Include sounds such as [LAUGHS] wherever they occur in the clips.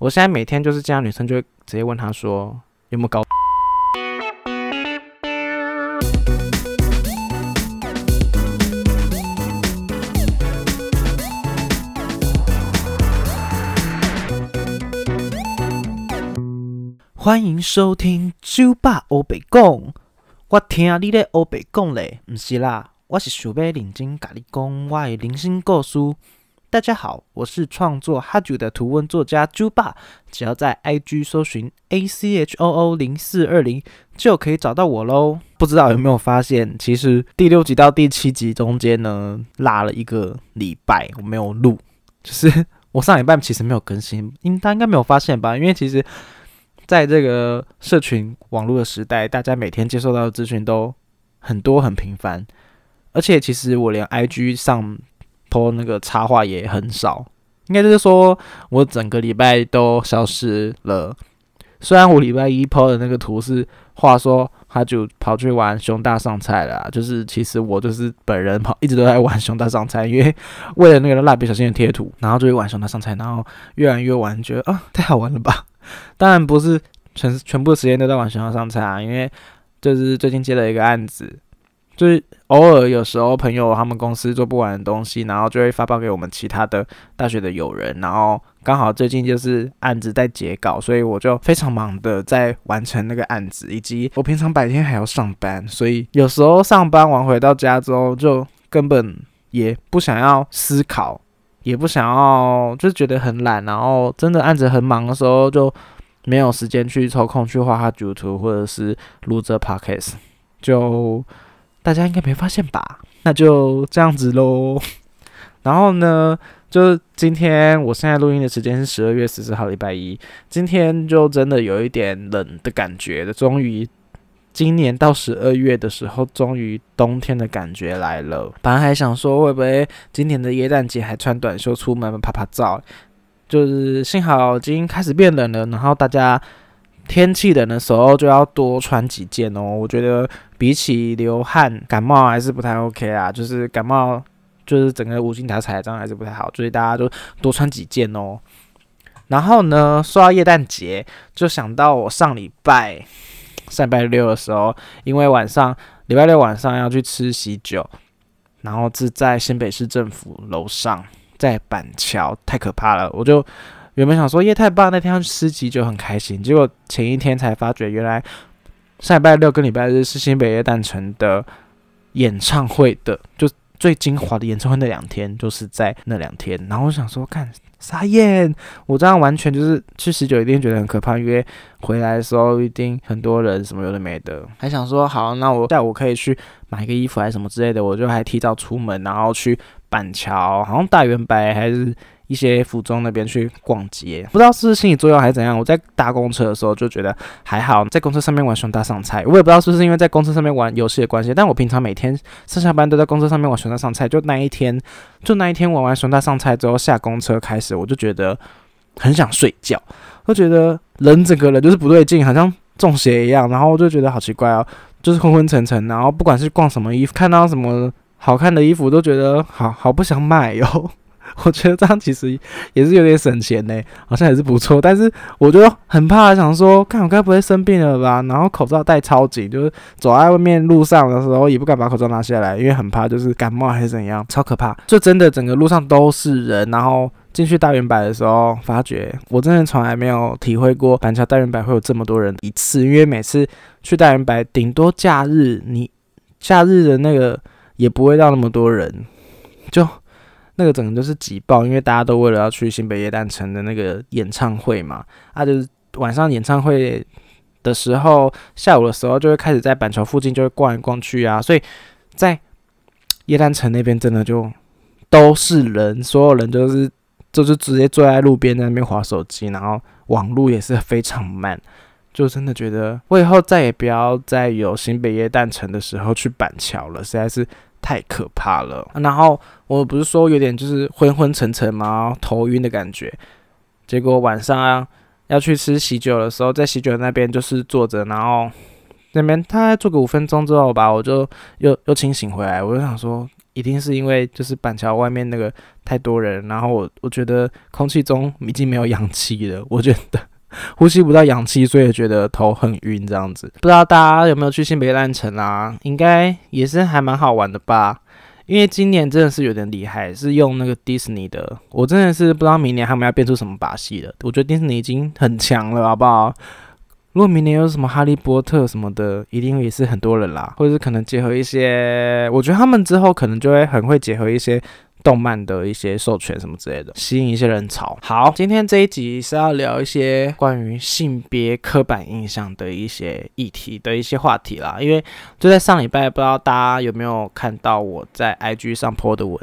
我现在每天就是这样，女生就会直接问他说有没有搞。欢迎收听酒吧欧北讲，我听你咧欧北讲咧，唔是啦，我是想要认真甲你讲我的人生故事。大家好，我是创作哈九的图文作家猪爸，只要在 IG 搜寻 A C H O O 零四二零就可以找到我喽。不知道有没有发现，其实第六集到第七集中间呢，拉了一个礼拜我没有录，就是 [LAUGHS] 我上礼拜其实没有更新，应大家应该没有发现吧？因为其实在这个社群网络的时代，大家每天接受到的资讯都很多很频繁，而且其实我连 IG 上。Po 那个插画也很少，应该就是说我整个礼拜都消失了。虽然我礼拜一 po 的那个图是话说他就跑去玩熊大上菜了，就是其实我就是本人跑一直都在玩熊大上菜，因为为了那个蜡笔小新的贴图，然后就会玩熊大上菜，然后越玩越玩，觉得啊太好玩了吧。[LAUGHS] 当然不是全全部时间都在玩熊大上菜啊，因为就是最近接了一个案子。就是偶尔有时候朋友他们公司做不完的东西，然后就会发报给我们其他的大学的友人，然后刚好最近就是案子在结稿，所以我就非常忙的在完成那个案子，以及我平常白天还要上班，所以有时候上班完回到家之后，就根本也不想要思考，也不想要，就觉得很懒，然后真的案子很忙的时候，就没有时间去抽空去画画、主图或者是录这 podcast，就。大家应该没发现吧？那就这样子喽。[LAUGHS] 然后呢，就今天我现在录音的时间是十二月十四号，礼拜一。今天就真的有一点冷的感觉的。终于，今年到十二月的时候，终于冬天的感觉来了。本来还想说，会不会今年的耶诞节还穿短袖出门拍拍照？就是幸好已经开始变冷了，然后大家。天气冷的时候就要多穿几件哦。我觉得比起流汗感冒还是不太 OK 啊，就是感冒就是整个无精打采这样还是不太好，所以大家就多穿几件哦。然后呢，说到耶诞节，就想到我上礼拜上礼拜六的时候，因为晚上礼拜六晚上要去吃喜酒，然后是在新北市政府楼上，在板桥，太可怕了，我就。原本想说耶太棒，那天要去吃鸡就很开心，结果前一天才发觉，原来上礼拜六跟礼拜日是新北耶诞城的演唱会的，就最精华的演唱会那两天，就是在那两天。然后我想说，看傻眼，我这样完全就是去十九一定觉得很可怕，因为回来的时候一定很多人什么有的没的。还想说好，那我下午可以去买个衣服还是什么之类的，我就还提早出门，然后去板桥，好像大圆白还是。一些服装那边去逛街，不知道是心理作用还是怎样。我在搭公车的时候就觉得还好，在公车上面玩熊大上菜，我也不知道是不是因为在公车上面玩游戏的关系。但我平常每天上下班都在公车上面玩熊大上菜，就那一天，就那一天玩完熊大上菜之后下公车开始，我就觉得很想睡觉，就觉得人整个人就是不对劲，好像中邪一样，然后我就觉得好奇怪哦，就是昏昏沉沉，然后不管是逛什么衣服，看到什么好看的衣服，都觉得好好不想买哟。我觉得这样其实也是有点省钱呢，好像也是不错。但是我就很怕，想说，看我该不会生病了吧？然后口罩戴超紧，就是走在外面路上的时候也不敢把口罩拿下来，因为很怕就是感冒还是怎样，超可怕。就真的整个路上都是人，然后进去大圆柏的时候，发觉我真的从来没有体会过板桥大圆柏会有这么多人一次，因为每次去大圆柏，顶多假日，你假日的那个也不会到那么多人，就。那个整个就是挤爆，因为大家都为了要去新北夜诞城的那个演唱会嘛，啊，就是晚上演唱会的时候，下午的时候就会开始在板桥附近就会逛来逛去啊，所以在夜诞城那边真的就都是人，所有人都是就是直接坐在路边在那边划手机，然后网络也是非常慢，就真的觉得我以后再也不要再有新北夜诞城的时候去板桥了，实在是。太可怕了，然后我不是说有点就是昏昏沉沉吗？头晕的感觉。结果晚上要去吃喜酒的时候，在喜酒那边就是坐着，然后那边大概坐个五分钟之后吧，我就又又清醒回来。我就想说，一定是因为就是板桥外面那个太多人，然后我我觉得空气中已经没有氧气了，我觉得 [LAUGHS] 呼吸不到氧气，所以觉得头很晕这样子。不知道大家有没有去新北烂城啊？应该也是还蛮好玩的吧？因为今年真的是有点厉害，是用那个迪士尼的，我真的是不知道明年他们要变出什么把戏了。我觉得迪士尼已经很强了，好不好？如果明年有什么哈利波特什么的，一定也是很多人啦，或者是可能结合一些，我觉得他们之后可能就会很会结合一些动漫的一些授权什么之类的，吸引一些人潮。好，今天这一集是要聊一些关于性别刻板印象的一些议题的一些话题啦，因为就在上礼拜，不知道大家有没有看到我在 IG 上 po 的文。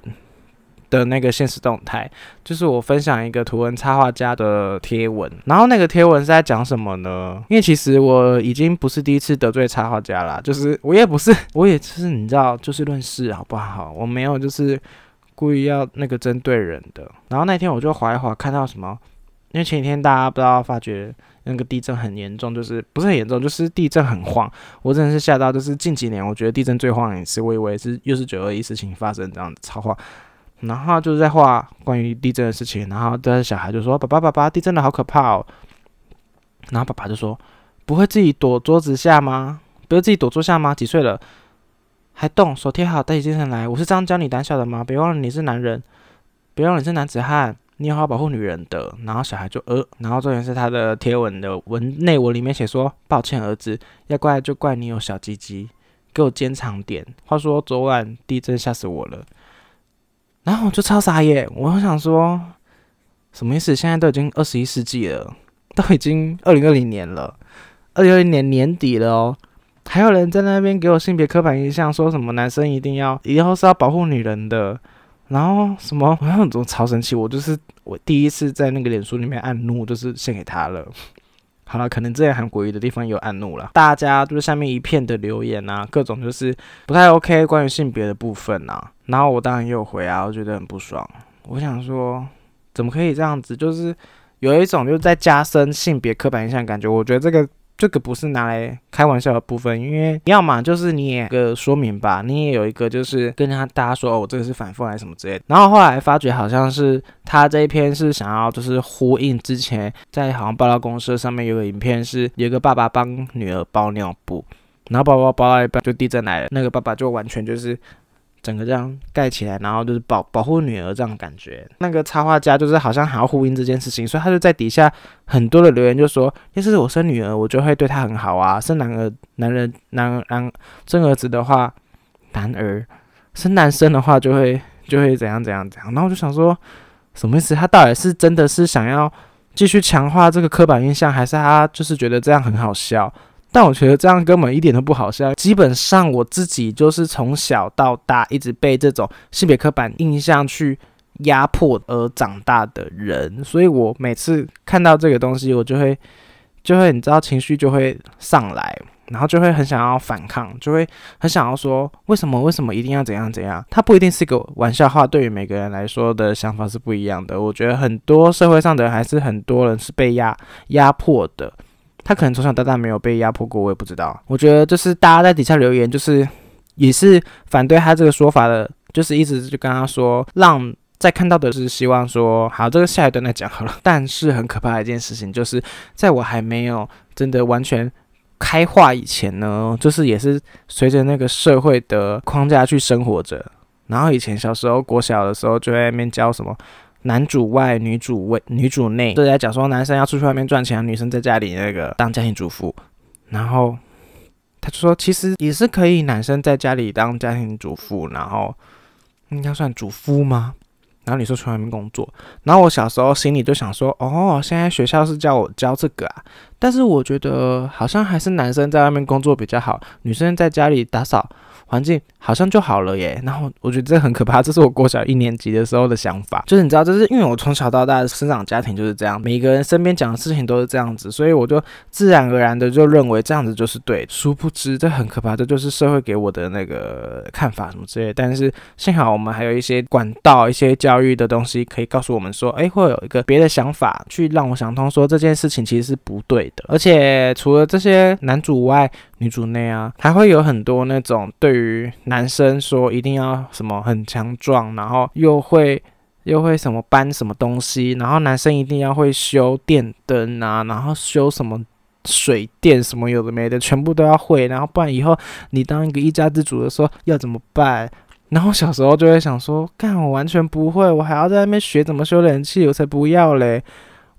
的那个现实动态，就是我分享一个图文插画家的贴文，然后那个贴文是在讲什么呢？因为其实我已经不是第一次得罪插画家了，就是我也不是，我也是你知道，就事论事好不好？我没有就是故意要那个针对人的。然后那天我就划一划，看到什么？因为前几天大家不知道发觉那个地震很严重，就是不是很严重，就是地震很晃。我真的是吓到，就是近几年我觉得地震最晃一次，我以为是又是九二一事情发生这样子超晃。然后就是在画关于地震的事情，然后的小孩就说：“爸爸，爸爸，地震的好可怕哦。”然后爸爸就说：“不会自己躲桌子下吗？不会自己躲桌下吗？几岁了还动？手贴好，带起精神来。我是这样教你胆小的吗？别忘了你是男人，别忘了你是男子汉，你好好保护女人的。”然后小孩就呃，然后重点是他的贴文的文内文里面写说：“抱歉，儿子，要怪就怪你有小鸡鸡，给我坚强点。”话说昨晚地震吓死我了。然后我就超傻眼，我想说，什么意思？现在都已经二十一世纪了，都已经二零二零年了，二零二零年年底了哦，还有人在那边给我性别刻板印象，说什么男生一定要以后是要保护女人的，然后什么，我很多超生气，我就是我第一次在那个脸书里面按怒，就是献给他了。好了，可能这些很诡异的地方有暗怒了，大家就是下面一片的留言啊，各种就是不太 OK 关于性别的部分啊，然后我当然也有回啊，我觉得很不爽，我想说怎么可以这样子，就是有一种就是在加深性别刻板印象感觉，我觉得这个。这个不是拿来开玩笑的部分，因为要么就是你也个说明吧，你也有一个就是跟他大家说哦，我这个是反复还是什么之类的。然后后来发觉好像是他这一篇是想要就是呼应之前在好像爆料公社上面有个影片是有个爸爸帮女儿包尿布，然后包包包到一半就地震来了，那个爸爸就完全就是。整个这样盖起来，然后就是保保护女儿这样感觉。那个插画家就是好像还要呼应这件事情，所以他就在底下很多的留言就说：，要是我生女儿，我就会对她很好啊；生男儿，男人男男生儿子的话，男儿生男生的话就会就会怎样怎样怎样。然后我就想说，什么意思？他到底是真的是想要继续强化这个刻板印象，还是他就是觉得这样很好笑？但我觉得这样根本一点都不好笑。基本上我自己就是从小到大一直被这种性别刻板印象去压迫而长大的人，所以我每次看到这个东西，我就会就会你知道情绪就会上来，然后就会很想要反抗，就会很想要说为什么为什么一定要怎样怎样？它不一定是个玩笑话，对于每个人来说的想法是不一样的。我觉得很多社会上的人还是很多人是被压压迫的。他可能从小到大没有被压迫过，我也不知道。我觉得就是大家在底下留言，就是也是反对他这个说法的，就是一直就跟他说，让在看到的是希望说，好，这个下一段再讲好了。但是很可怕的一件事情，就是在我还没有真的完全开化以前呢，就是也是随着那个社会的框架去生活着。然后以前小时候国小的时候，就在那边教什么。男主外，女主外，女主内，都在讲说男生要出去外面赚钱，女生在家里那个当家庭主妇。然后他就说，其实也是可以，男生在家里当家庭主妇，然后应该算主夫吗？然后你说去外面工作。然后我小时候心里就想说，哦，现在学校是叫我教这个啊，但是我觉得好像还是男生在外面工作比较好，女生在家里打扫。环境好像就好了耶，然后我觉得这很可怕，这是我国小一年级的时候的想法，就是你知道，就是因为我从小到大的生长家庭就是这样，每个人身边讲的事情都是这样子，所以我就自然而然的就认为这样子就是对。殊不知这很可怕，这就是社会给我的那个看法什么之类。但是幸好我们还有一些管道、一些教育的东西可以告诉我们说，哎，会有一个别的想法去让我想通，说这件事情其实是不对的。而且除了这些男主外，女主内啊，还会有很多那种对于男生说一定要什么很强壮，然后又会又会什么搬什么东西，然后男生一定要会修电灯啊，然后修什么水电什么有的没的，全部都要会，然后不然以后你当一个一家之主的时候要怎么办？然后小时候就会想说，干我完全不会，我还要在那边学怎么修冷气，我才不要嘞！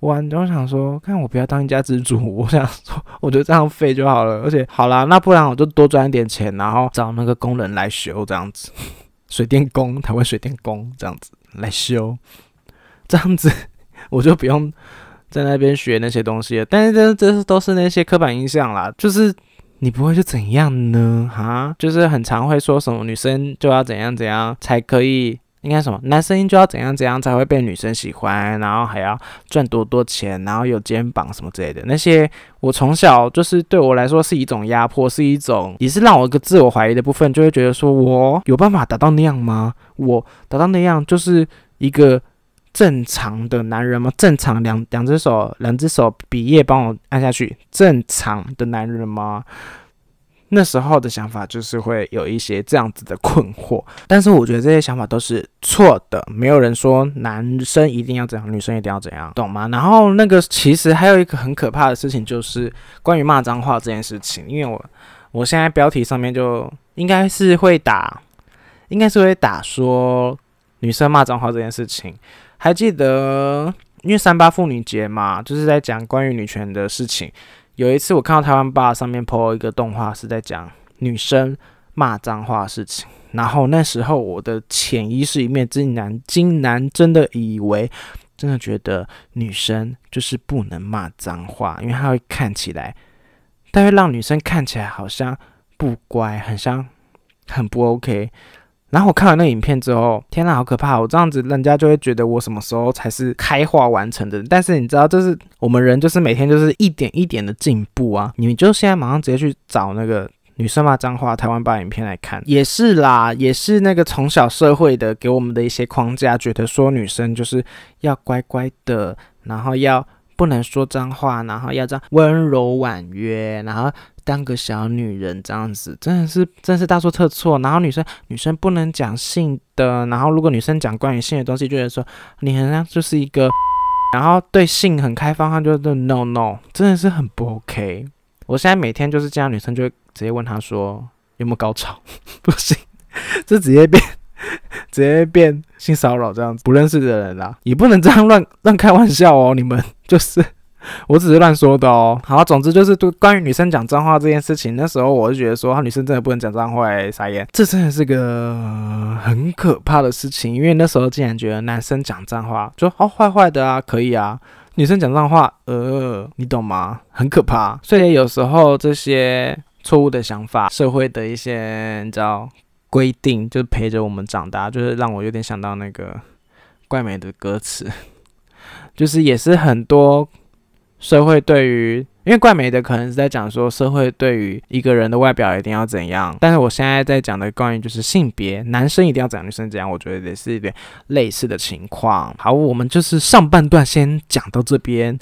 我就想说，看我不要当一家之主，我想说，我就这样废就好了。而且好啦，那不然我就多赚一点钱，然后找那个工人来修这样子，[LAUGHS] 水电工，台湾水电工这样子来修，这样子我就不用在那边学那些东西了。但是这这是都是那些刻板印象啦，就是。你不会就怎样呢？哈，就是很常会说什么女生就要怎样怎样才可以，应该什么男生就要怎样怎样才会被女生喜欢，然后还要赚多多钱，然后有肩膀什么之类的。那些我从小就是对我来说是一种压迫，是一种也是让我一个自我怀疑的部分，就会觉得说我有办法达到那样吗？我达到那样就是一个。正常的男人吗？正常两两只手，两只手比耶帮我按下去。正常的男人吗？那时候的想法就是会有一些这样子的困惑，[LAUGHS] 但是我觉得这些想法都是错的。没有人说男生一定要怎样，女生一定要怎样，懂吗？然后那个其实还有一个很可怕的事情，就是关于骂脏话这件事情。因为我我现在标题上面就应该是会打，应该是会打说女生骂脏话这件事情。还记得，因为三八妇女节嘛，就是在讲关于女权的事情。有一次我看到台湾爸上面 po 一个动画，是在讲女生骂脏话的事情。然后那时候我的潜意识里面竟然竟然真的以为，真的觉得女生就是不能骂脏话，因为她会看起来，它会让女生看起来好像不乖，很像很不 OK。然后我看完那影片之后，天呐，好可怕！我这样子，人家就会觉得我什么时候才是开化完成的？但是你知道，这是我们人，就是每天就是一点一点的进步啊！你们就现在马上直接去找那个女生骂脏话台湾版影片来看，也是啦，也是那个从小社会的给我们的一些框架，觉得说女生就是要乖乖的，然后要不能说脏话，然后要这样温柔婉约，然后。当个小女人这样子，真的是真是大错特错。然后女生女生不能讲性的，然后如果女生讲关于性的东西，就觉得说你好像就是一个，然后对性很开放，他就 no no，真的是很不 OK。我现在每天就是这样，女生就会直接问他说有没有高潮，[LAUGHS] 不行，就直接变 [LAUGHS] 直接变性骚扰这样子，不认识的人啦，也不能这样乱乱开玩笑哦，你们就是。[LAUGHS] 我只是乱说的哦。好，总之就是对关于女生讲脏话这件事情，那时候我就觉得说，女生真的不能讲脏话，傻眼。这真的是个很可怕的事情，因为那时候竟然觉得男生讲脏话就哦坏坏的啊，可以啊。女生讲脏话，呃，你懂吗？很可怕。所以有时候这些错误的想法，社会的一些你知道规定，就陪着我们长大，就是让我有点想到那个怪美的歌词，[LAUGHS] 就是也是很多。社会对于，因为怪美的可能是在讲说社会对于一个人的外表一定要怎样，但是我现在在讲的关于就是性别，男生一定要怎样，女生怎样，我觉得也是一点类似的情况。好，我们就是上半段先讲到这边，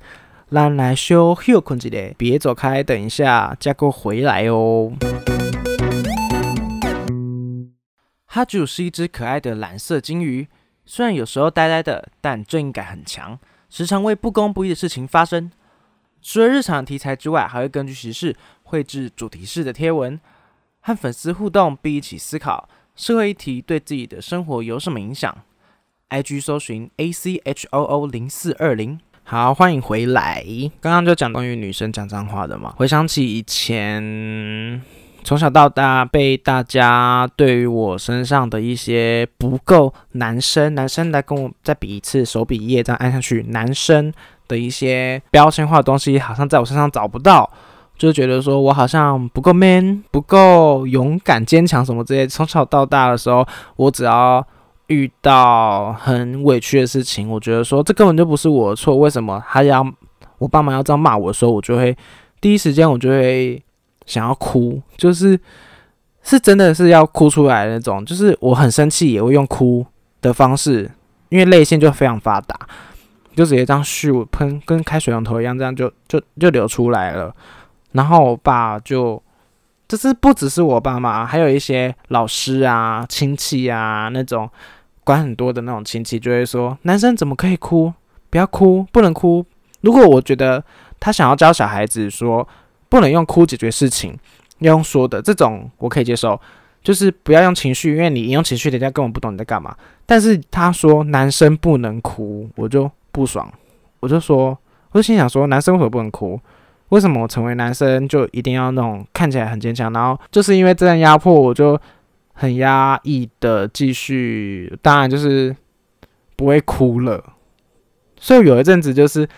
让来修休困几嘞，别走开，等一下加哥回来哦。哈主是一只可爱的蓝色金鱼，虽然有时候呆呆的，但正义感很强，时常为不公不义的事情发生。除了日常题材之外，还会根据时事绘制主题式的贴文，和粉丝互动，并一起思考社会议题对自己的生活有什么影响。IG 搜寻 A C H O O 零四二零，好，欢迎回来。刚刚就讲关于女生讲脏话的嘛，回想起以前从小到大被大家对于我身上的一些不够男生，男生来跟我再比一次手比耶，这样按下去，男生。的一些标签化的东西，好像在我身上找不到，就觉得说我好像不够 man，不够勇敢、坚强什么之类。从小到大的时候，我只要遇到很委屈的事情，我觉得说这根本就不是我的错，为什么他要我爸妈要这样骂我的时候，我就会第一时间我就会想要哭，就是是真的是要哭出来那种，就是我很生气也会用哭的方式，因为泪腺就非常发达。就直接这样咻喷，跟开水龙头一样，这样就就就流出来了。然后我爸就就是不只是我爸妈，还有一些老师啊、亲戚啊那种管很多的那种亲戚，就会说男生怎么可以哭？不要哭，不能哭。如果我觉得他想要教小孩子说不能用哭解决事情，要用说的这种，我可以接受。就是不要用情绪，因为你用情绪，人家根本不懂你在干嘛。但是他说男生不能哭，我就不爽，我就说，我就心想说，男生为什么不能哭？为什么我成为男生就一定要那种看起来很坚强？然后就是因为这样压迫，我就很压抑的继续，当然就是不会哭了。所以有一阵子就是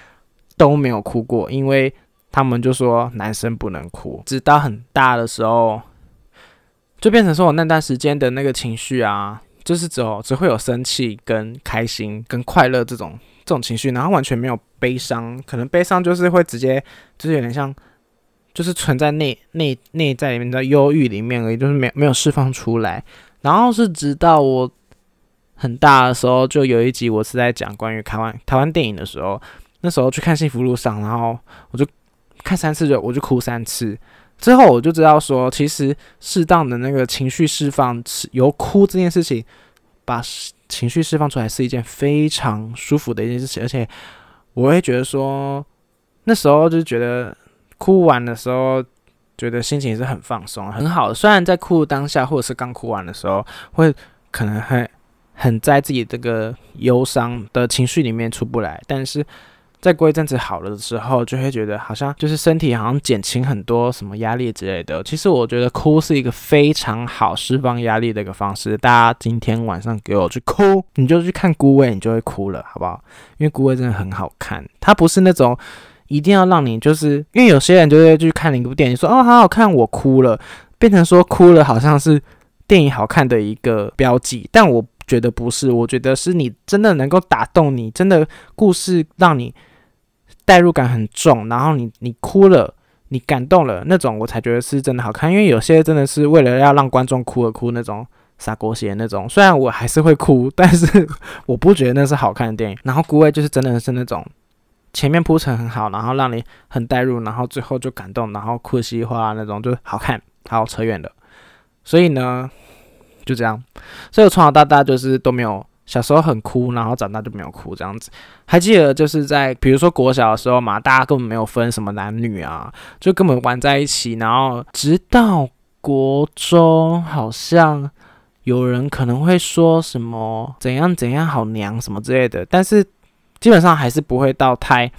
都没有哭过，因为他们就说男生不能哭，直到很大的时候。就变成说我那段时间的那个情绪啊，就是只有只会有生气、跟开心、跟快乐这种这种情绪，然后完全没有悲伤。可能悲伤就是会直接就是有点像，就是存在内内内在里面的忧郁里面而已，就是没有没有释放出来。然后是直到我很大的时候，就有一集我是在讲关于台湾台湾电影的时候，那时候去看《幸福路上》，然后我就看三次就我就哭三次。之后我就知道说，其实适当的那个情绪释放，由哭这件事情，把情绪释放出来是一件非常舒服的一件事情，而且我会觉得说，那时候就觉得哭完的时候，觉得心情是很放松、很好。虽然在哭当下或者是刚哭完的时候，会可能很很在自己这个忧伤的情绪里面出不来，但是。再过一阵子好了的时候，就会觉得好像就是身体好像减轻很多什么压力之类的。其实我觉得哭是一个非常好释放压力的一个方式。大家今天晚上给我去哭，你就去看《孤味》，你就会哭了，好不好？因为《孤味》真的很好看，它不是那种一定要让你就是因为有些人就会去看了一部电影说哦好好看，我哭了，变成说哭了好像是电影好看的一个标记，但我觉得不是，我觉得是你真的能够打动你，真的故事让你。代入感很重，然后你你哭了，你感动了那种，我才觉得是真的好看。因为有些真的是为了要让观众哭而哭那种洒狗血那种，虽然我还是会哭，但是我不觉得那是好看的电影。然后《孤味》就是真的是那种前面铺陈很好，然后让你很代入，然后最后就感动，然后哭稀花那种，就好看。好扯远了，所以呢就这样，所以我从小到大就是都没有。小时候很哭，然后长大就没有哭这样子。还记得就是在比如说国小的时候嘛，大家根本没有分什么男女啊，就根本玩在一起。然后直到国中，好像有人可能会说什么怎样怎样好娘什么之类的，但是基本上还是不会到太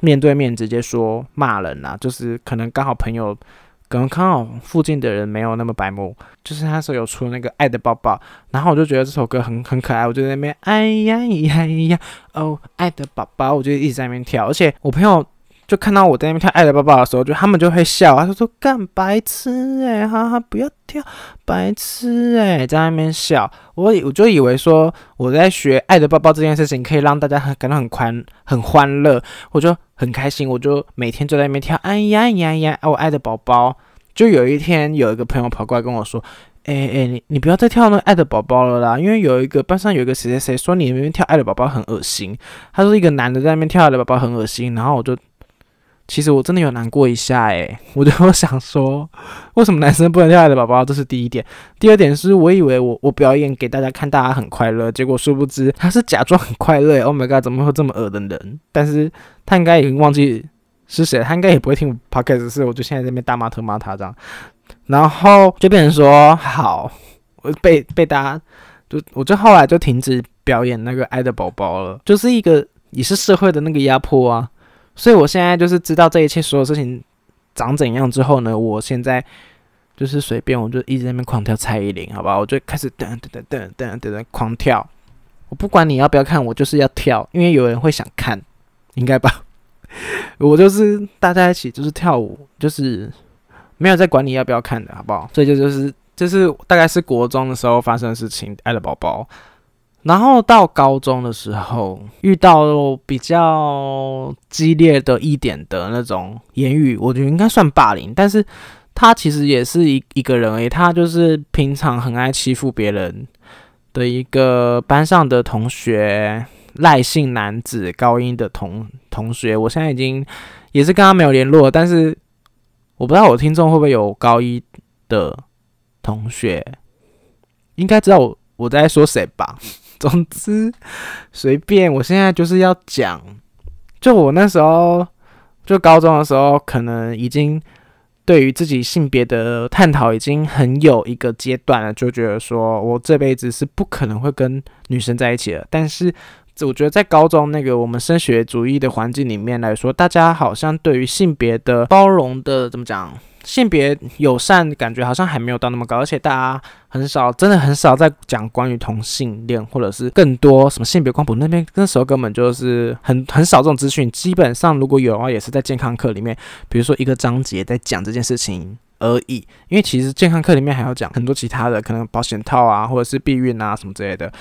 面对面直接说骂人啊，就是可能刚好朋友。可能刚好附近的人没有那么白目，就是他说有出那个爱的抱抱，然后我就觉得这首歌很很可爱，我就在那边哎呀呀呀哦爱的宝宝，我就一直在那边跳，而且我朋友就看到我在那边跳爱的抱抱的时候，就他们就会笑，他说说干白痴哎，哈哈不要跳白痴哎，在那边笑，我我就以为说我在学爱的抱抱这件事情可以让大家很感到很欢很欢乐，我就。很开心，我就每天就在那边跳，哎呀呀呀！我爱的宝宝。就有一天，有一个朋友跑过来跟我说：“哎哎，你你不要再跳那爱的宝宝了啦，因为有一个班上有一个谁谁谁说你那边跳爱的宝宝很恶心。”他说一个男的在那边跳爱的宝宝很恶心，然后我就。其实我真的有难过一下诶，我就想说，为什么男生不能跳爱的宝宝？这是第一点。第二点是我以为我我表演给大家看，大家很快乐，结果殊不知他是假装很快乐。Oh my god，怎么会这么恶的人？但是他应该已经忘记是谁，他应该也不会听我 podcast，是我就现在这边大骂特骂他这样，然后就变成说好，我被被大家就我就后来就停止表演那个爱的宝宝了，就是一个也是社会的那个压迫啊。所以，我现在就是知道这一切所有事情长怎样之后呢，我现在就是随便，我就一直在那边狂跳蔡依林，好吧？我就开始噔噔噔噔噔噔狂跳。我不管你要不要看，我就是要跳，因为有人会想看，应该吧？我就是大家一起就是跳舞，就是没有在管你要不要看的，好不好？所以这就是就是大概是国中的时候发生的事情，爱的宝宝。然后到高中的时候，遇到比较激烈的一点的那种言语，我觉得应该算霸凌。但是他其实也是一一个人诶，他就是平常很爱欺负别人的一个班上的同学，赖姓男子，高音的同同学。我现在已经也是跟他没有联络，但是我不知道我听众会不会有高一的同学，应该知道我我在说谁吧。[LAUGHS] 总之，随便，我现在就是要讲，就我那时候，就高中的时候，可能已经对于自己性别的探讨已经很有一个阶段了，就觉得说我这辈子是不可能会跟女生在一起了。但是，我觉得在高中那个我们升学主义的环境里面来说，大家好像对于性别的包容的怎么讲？性别友善感觉好像还没有到那么高，而且大家很少，真的很少在讲关于同性恋，或者是更多什么性别光谱那边，那时候根本就是很很少这种资讯。基本上如果有的话，也是在健康课里面，比如说一个章节在讲这件事情而已。因为其实健康课里面还要讲很多其他的，可能保险套啊，或者是避孕啊什么之类的，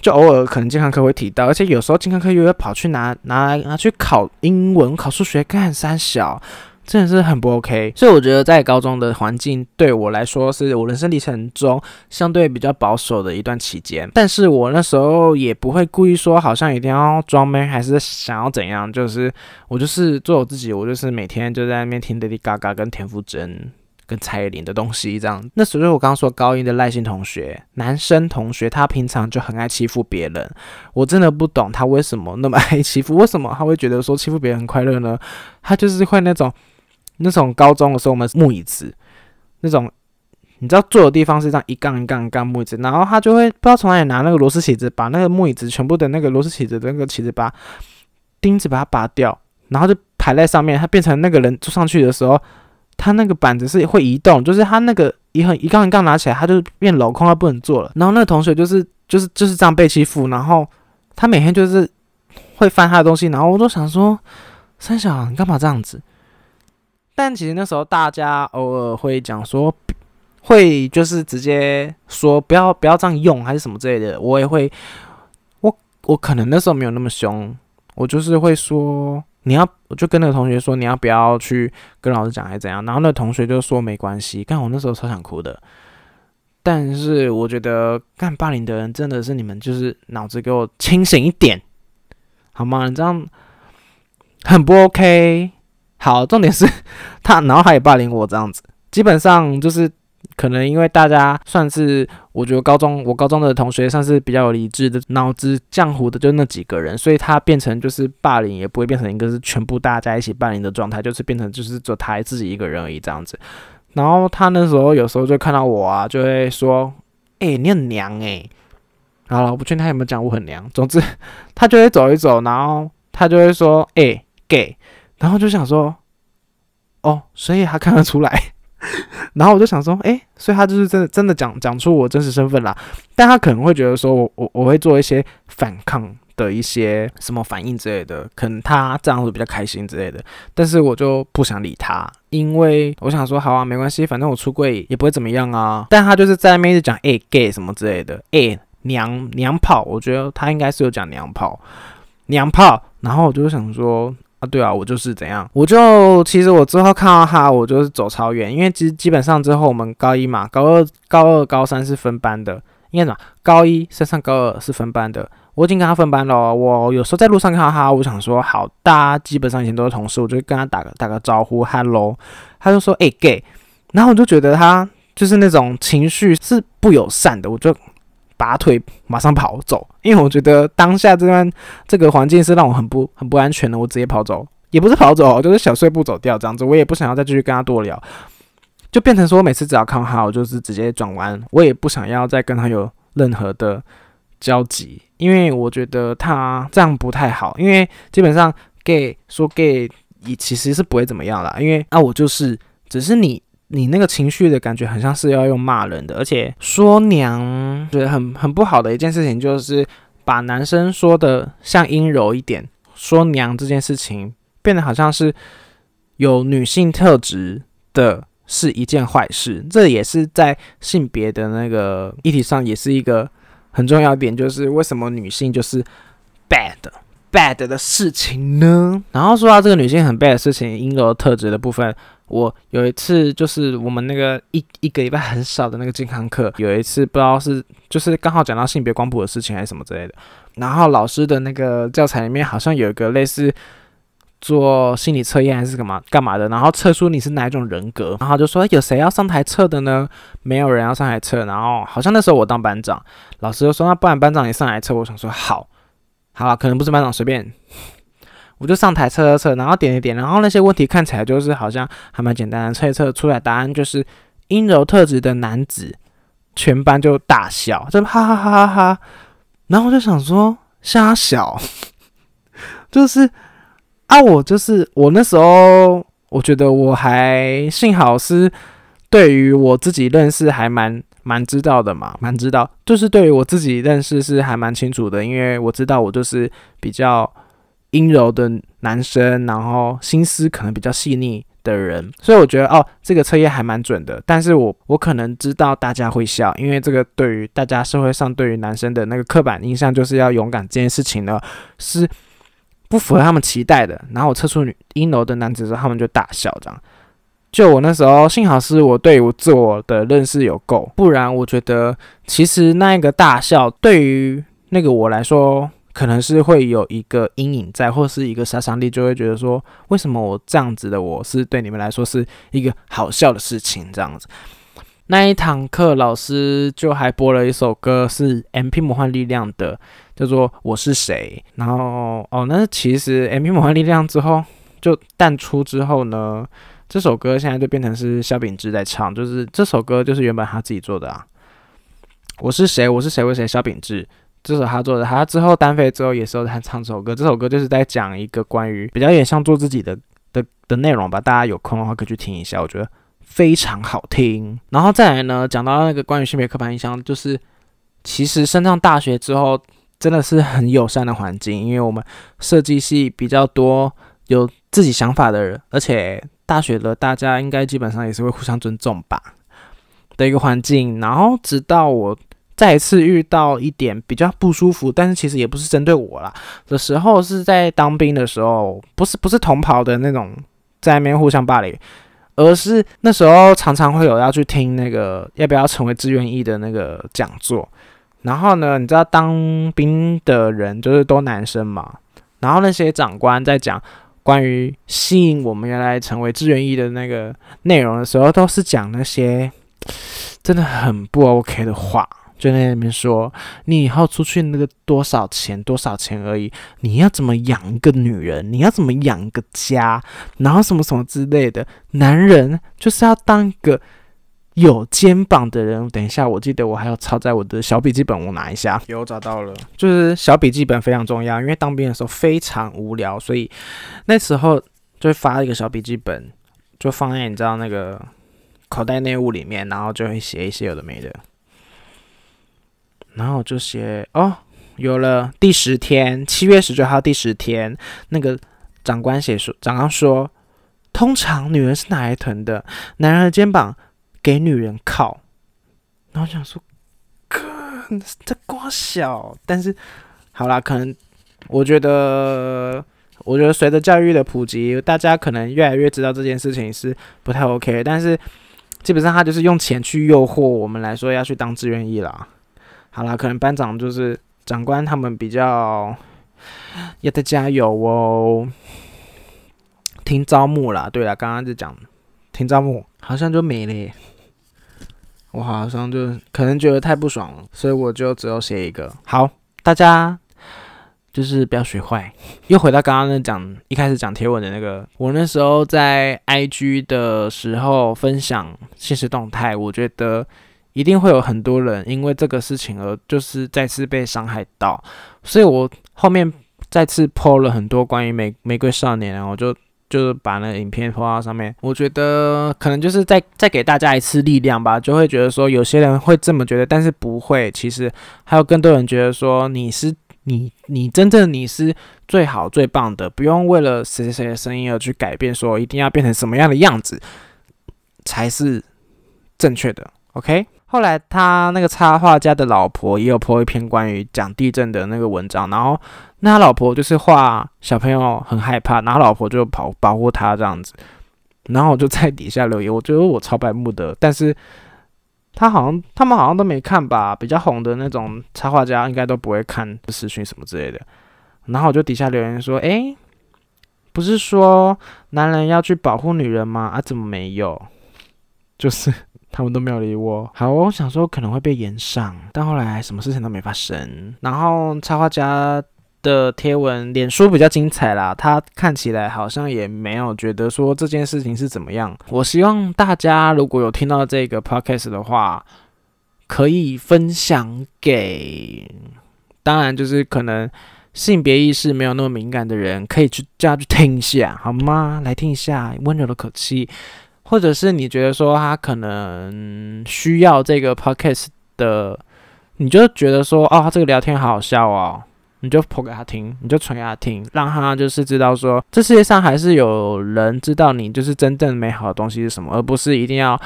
就偶尔可能健康课会提到，而且有时候健康课又要跑去拿拿来拿去考英文、考数学，干三小。真的是很不 OK，所以我觉得在高中的环境对我来说是我人生历程中相对比较保守的一段期间。但是我那时候也不会故意说好像一定要装 man，还是想要怎样，就是我就是做我自己，我就是每天就在那边听 Lady Gaga 跟田馥甄跟蔡依林的东西这样。那时候我刚刚说高一的赖姓同学，男生同学，他平常就很爱欺负别人，我真的不懂他为什么那么爱欺负，为什么他会觉得说欺负别人很快乐呢？他就是会那种。那种高中的时候，我们木椅子，那种你知道坐的地方是这样一杠一杠一杠木椅子，然后他就会不知道从哪里拿那个螺丝起子，把那个木椅子全部的那个螺丝起子的那个起子把钉子把它拔掉，然后就排在上面，它变成那个人坐上去的时候，他那个板子是会移动，就是他那个一横一杠一杠拿起来，他就变镂空，他不能坐了。然后那个同学就是就是就是这样被欺负，然后他每天就是会翻他的东西，然后我都想说，三小你干嘛这样子？但其实那时候大家偶尔会讲说，会就是直接说不要不要这样用，还是什么之类的。我也会，我我可能那时候没有那么凶，我就是会说你要，我就跟那个同学说你要不要去跟老师讲，还是怎样。然后那同学就说没关系。但我那时候超想哭的，但是我觉得干霸凌的人真的是你们，就是脑子给我清醒一点，好吗？你这样很不 OK。好，重点是他，然后他也霸凌我这样子。基本上就是可能因为大家算是，我觉得高中我高中的同学算是比较有理智的，脑子浆糊的就那几个人，所以他变成就是霸凌也不会变成一个是全部大家一起霸凌的状态，就是变成就是只有他自己一个人而已这样子。然后他那时候有时候就看到我啊，就会说：“哎，你很娘哎。”好了，我不确定他有没有讲我很娘。总之，他就会走一走，然后他就会说：“哎，gay。”然后就想说，哦，所以他看得出来。[LAUGHS] 然后我就想说，诶，所以他就是真的真的讲讲出我真实身份啦。但他可能会觉得说我我我会做一些反抗的一些什么反应之类的，可能他这样子比较开心之类的。但是我就不想理他，因为我想说，好啊，没关系，反正我出柜也不会怎么样啊。但他就是在那边一直讲，诶，gay 什么之类的，诶，娘娘炮，我觉得他应该是有讲娘炮，娘炮。然后我就想说。啊，对啊，我就是怎样，我就其实我之后看到他，我就是走超远，因为基基本上之后我们高一嘛，高二、高二、高三是分班的，应该什么？高一升上高二是分班的，我已经跟他分班了。我有时候在路上看到他，我想说好，大家基本上以前都是同事，我就跟他打个打个招呼，hello，他就说哎 gay，然后我就觉得他就是那种情绪是不友善的，我就。拔腿马上跑走，因为我觉得当下这段这个环境是让我很不很不安全的。我直接跑走，也不是跑走，就是小碎步走掉这样子。我也不想要再继续跟他多聊，就变成说我每次只要看到他，我就是直接转弯，我也不想要再跟他有任何的交集，因为我觉得他这样不太好。因为基本上 gay 说 gay 也其实是不会怎么样啦，因为啊我就是只是你。你那个情绪的感觉很像是要用骂人的，而且说娘，觉得很很不好的一件事情，就是把男生说的像阴柔一点，说娘这件事情变得好像是有女性特质的是一件坏事。这也是在性别的那个议题上，也是一个很重要一点，就是为什么女性就是 bad bad 的事情呢？然后说到这个女性很 bad 的事情，阴柔特质的部分。我有一次就是我们那个一一个礼拜很少的那个健康课，有一次不知道是就是刚好讲到性别光谱的事情还是什么之类的，然后老师的那个教材里面好像有一个类似做心理测验还是干嘛干嘛的，然后测出你是哪一种人格，然后就说有谁要上台测的呢？没有人要上台测，然后好像那时候我当班长，老师就说那不然班长你上来测，我想说好，好了，可能不是班长随便，我就上台测测测，然后点一点，然后那些问题看起来就是好像还蛮简单的，测一测出来答案就是阴柔特质的男子，全班就大笑，就哈哈哈哈哈，然后我就想说瞎小，[LAUGHS] 就是。啊，我就是我那时候，我觉得我还幸好是对于我自己认识还蛮蛮知道的嘛，蛮知道，就是对于我自己认识是还蛮清楚的，因为我知道我就是比较阴柔的男生，然后心思可能比较细腻的人，所以我觉得哦，这个测验还蛮准的。但是我我可能知道大家会笑，因为这个对于大家社会上对于男生的那个刻板印象就是要勇敢这件事情呢是。不符合他们期待的，然后我测出女阴柔的男子之后，他们就大笑。这样，就我那时候幸好是我对我自我的认识有够，不然我觉得其实那一个大笑对于那个我来说，可能是会有一个阴影在，或是一个杀伤力，就会觉得说，为什么我这样子的我是对你们来说是一个好笑的事情？这样子，那一堂课老师就还播了一首歌，是 MP 魔幻力量的。叫做我是谁，然后哦，那其实 M P 魔幻力量之后就淡出之后呢，这首歌现在就变成是萧秉治在唱，就是这首歌就是原本他自己做的啊。我是谁？我是谁？为谁？萧秉治，这首他做的，他之后单飞之后也是他唱这首歌。这首歌就是在讲一个关于比较有点像做自己的的的内容吧，大家有空的话可以去听一下，我觉得非常好听。然后再来呢，讲到那个关于性别刻板印象，就是其实升上大学之后。真的是很友善的环境，因为我们设计系比较多有自己想法的人，而且大学的大家应该基本上也是会互相尊重吧的一个环境。然后直到我再一次遇到一点比较不舒服，但是其实也不是针对我啦的时候，是在当兵的时候，不是不是同袍的那种在那边互相霸凌，而是那时候常常会有要去听那个要不要成为志愿役的那个讲座。然后呢，你知道当兵的人就是都男生嘛，然后那些长官在讲关于吸引我们原来成为志愿役的那个内容的时候，都是讲那些 [TSK] 真的很不 OK 的话，就在那边说你以后出去那个多少钱多少钱而已，你要怎么养一个女人，你要怎么养一个家，然后什么什么之类的，男人就是要当一个。有肩膀的人，等一下，我记得我还要抄在我的小笔记本，我拿一下。有找到了，就是小笔记本非常重要，因为当兵的时候非常无聊，所以那时候就会发一个小笔记本，就放在你知道那个口袋内务里面，然后就会写一些有的没的。然后就写哦，有了第十天，七月十九号第十天，那个长官写说，长官说，通常女人是哪一臀的？男人的肩膀。给女人靠，然后想说，哥，这瓜小，但是好啦，可能我觉得，我觉得随着教育的普及，大家可能越来越知道这件事情是不太 OK。但是基本上他就是用钱去诱惑我们来说要去当志愿役啦。好啦，可能班长就是长官他们比较要再加油哦，听招募啦。对了，刚刚就讲听招募，好像就没了。我好像就可能觉得太不爽了，所以我就只有写一个。好，大家就是不要学坏。又回到刚刚那讲一开始讲贴文的那个，我那时候在 IG 的时候分享现实动态，我觉得一定会有很多人因为这个事情而就是再次被伤害到，所以我后面再次 po 了很多关于玫玫瑰少年，然后就。就是把那影片放到上面，我觉得可能就是再再给大家一次力量吧，就会觉得说有些人会这么觉得，但是不会，其实还有更多人觉得说你是你你真正你是最好最棒的，不用为了谁谁谁的声音而去改变，说一定要变成什么样的样子才是正确的。OK，后来他那个插画家的老婆也有 po 一篇关于讲地震的那个文章，然后。那他老婆就是画小朋友很害怕，然后老婆就保保护他这样子，然后我就在底下留言，我觉得我超白目的，但是他好像他们好像都没看吧，比较红的那种插画家应该都不会看私讯什么之类的，然后我就底下留言说，哎，不是说男人要去保护女人吗？啊，怎么没有？就是他们都没有理我。好，我想说可能会被延上，但后来什么事情都没发生。然后插画家的贴文，脸书比较精彩啦，他看起来好像也没有觉得说这件事情是怎么样。我希望大家如果有听到这个 podcast 的话，可以分享给，当然就是可能。性别意识没有那么敏感的人，可以去叫他去听一下，好吗？来听一下温柔的口气，或者是你觉得说他可能需要这个 podcast 的，你就觉得说哦，他这个聊天好好笑哦，你就播给他听，你就传给他听，让他就是知道说，这世界上还是有人知道你就是真正美好的东西是什么，而不是一定要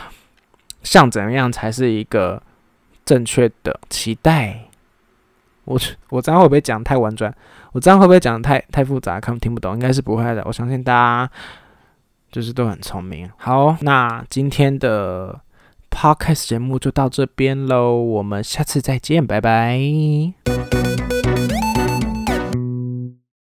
像怎样才是一个正确的期待。我我这样会不会讲太婉转？我这样会不会讲太太复杂，他们听不懂？应该是不会的。我相信大家就是都很聪明。好，那今天的 podcast 节目就到这边喽，我们下次再见，拜拜。